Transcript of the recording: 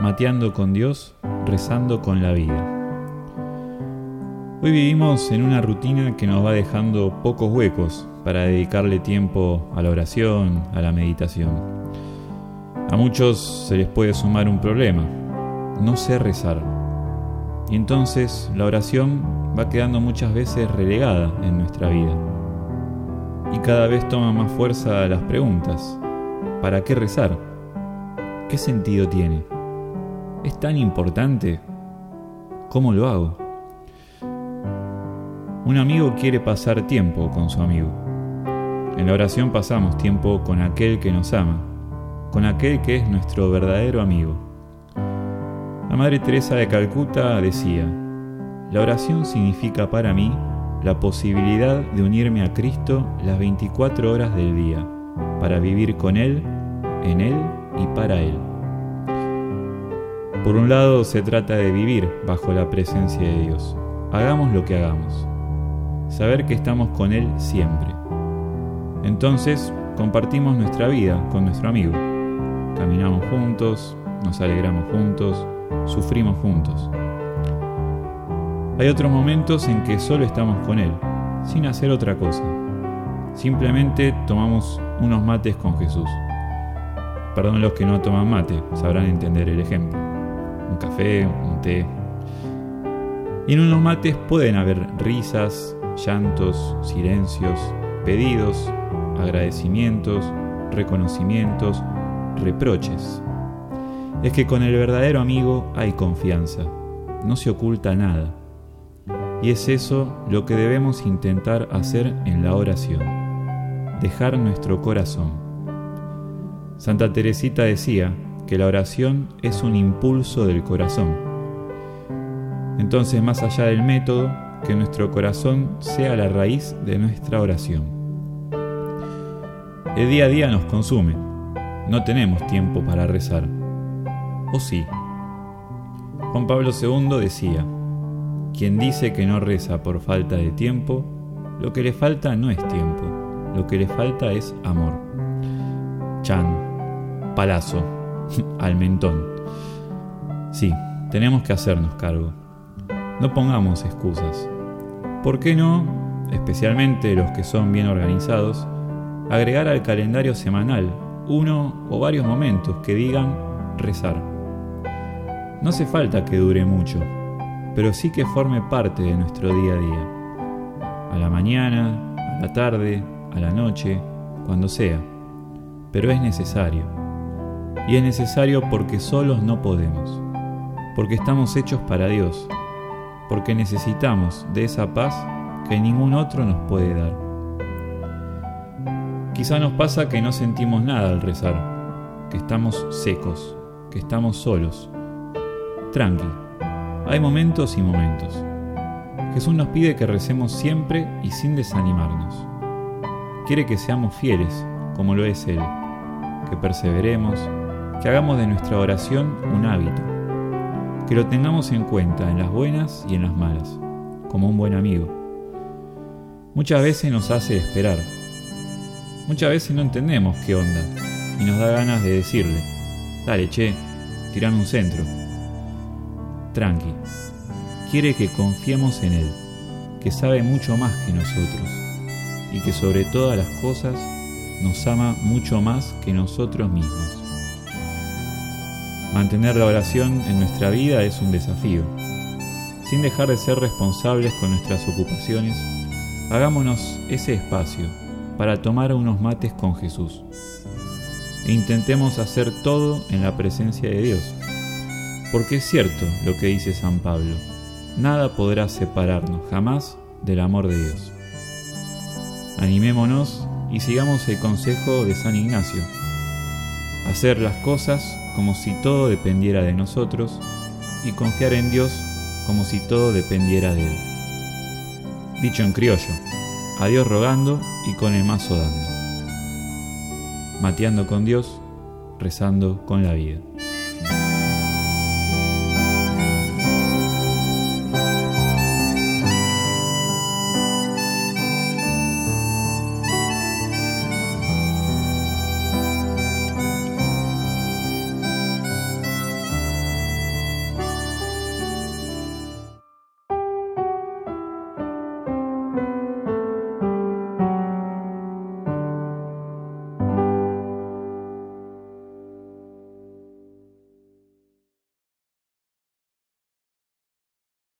Mateando con Dios, rezando con la vida. Hoy vivimos en una rutina que nos va dejando pocos huecos para dedicarle tiempo a la oración, a la meditación. A muchos se les puede sumar un problema, no sé rezar. Y entonces la oración va quedando muchas veces relegada en nuestra vida. Y cada vez toma más fuerza las preguntas. ¿Para qué rezar? ¿Qué sentido tiene? ¿Es tan importante? ¿Cómo lo hago? Un amigo quiere pasar tiempo con su amigo. En la oración pasamos tiempo con aquel que nos ama, con aquel que es nuestro verdadero amigo. La Madre Teresa de Calcuta decía, la oración significa para mí la posibilidad de unirme a Cristo las 24 horas del día, para vivir con Él, en Él y para Él. Por un lado se trata de vivir bajo la presencia de Dios. Hagamos lo que hagamos. Saber que estamos con Él siempre. Entonces compartimos nuestra vida con nuestro amigo. Caminamos juntos, nos alegramos juntos, sufrimos juntos. Hay otros momentos en que solo estamos con Él, sin hacer otra cosa. Simplemente tomamos unos mates con Jesús. Perdón los que no toman mate, sabrán entender el ejemplo un café, un té. Y en unos mates pueden haber risas, llantos, silencios, pedidos, agradecimientos, reconocimientos, reproches. Es que con el verdadero amigo hay confianza, no se oculta nada. Y es eso lo que debemos intentar hacer en la oración, dejar nuestro corazón. Santa Teresita decía, que la oración es un impulso del corazón. Entonces, más allá del método, que nuestro corazón sea la raíz de nuestra oración. El día a día nos consume. No tenemos tiempo para rezar. ¿O sí? Juan Pablo II decía, quien dice que no reza por falta de tiempo, lo que le falta no es tiempo, lo que le falta es amor. Chan, Palazzo, al mentón. Sí, tenemos que hacernos cargo. No pongamos excusas. ¿Por qué no, especialmente los que son bien organizados, agregar al calendario semanal uno o varios momentos que digan rezar? No hace falta que dure mucho, pero sí que forme parte de nuestro día a día. A la mañana, a la tarde, a la noche, cuando sea. Pero es necesario y es necesario porque solos no podemos, porque estamos hechos para Dios, porque necesitamos de esa paz que ningún otro nos puede dar. Quizá nos pasa que no sentimos nada al rezar, que estamos secos, que estamos solos. Tranqui, hay momentos y momentos. Jesús nos pide que recemos siempre y sin desanimarnos. Quiere que seamos fieles, como lo es Él, que perseveremos, que hagamos de nuestra oración un hábito, que lo tengamos en cuenta en las buenas y en las malas, como un buen amigo. Muchas veces nos hace esperar, muchas veces no entendemos qué onda y nos da ganas de decirle, dale che, tirame un centro. Tranqui, quiere que confiemos en Él, que sabe mucho más que nosotros y que sobre todas las cosas nos ama mucho más que nosotros mismos. Mantener la oración en nuestra vida es un desafío. Sin dejar de ser responsables con nuestras ocupaciones, hagámonos ese espacio para tomar unos mates con Jesús. E intentemos hacer todo en la presencia de Dios. Porque es cierto lo que dice San Pablo, nada podrá separarnos jamás del amor de Dios. Animémonos y sigamos el consejo de San Ignacio. Hacer las cosas como si todo dependiera de nosotros y confiar en Dios como si todo dependiera de Él. Dicho en criollo, a Dios rogando y con el mazo dando. Mateando con Dios, rezando con la vida.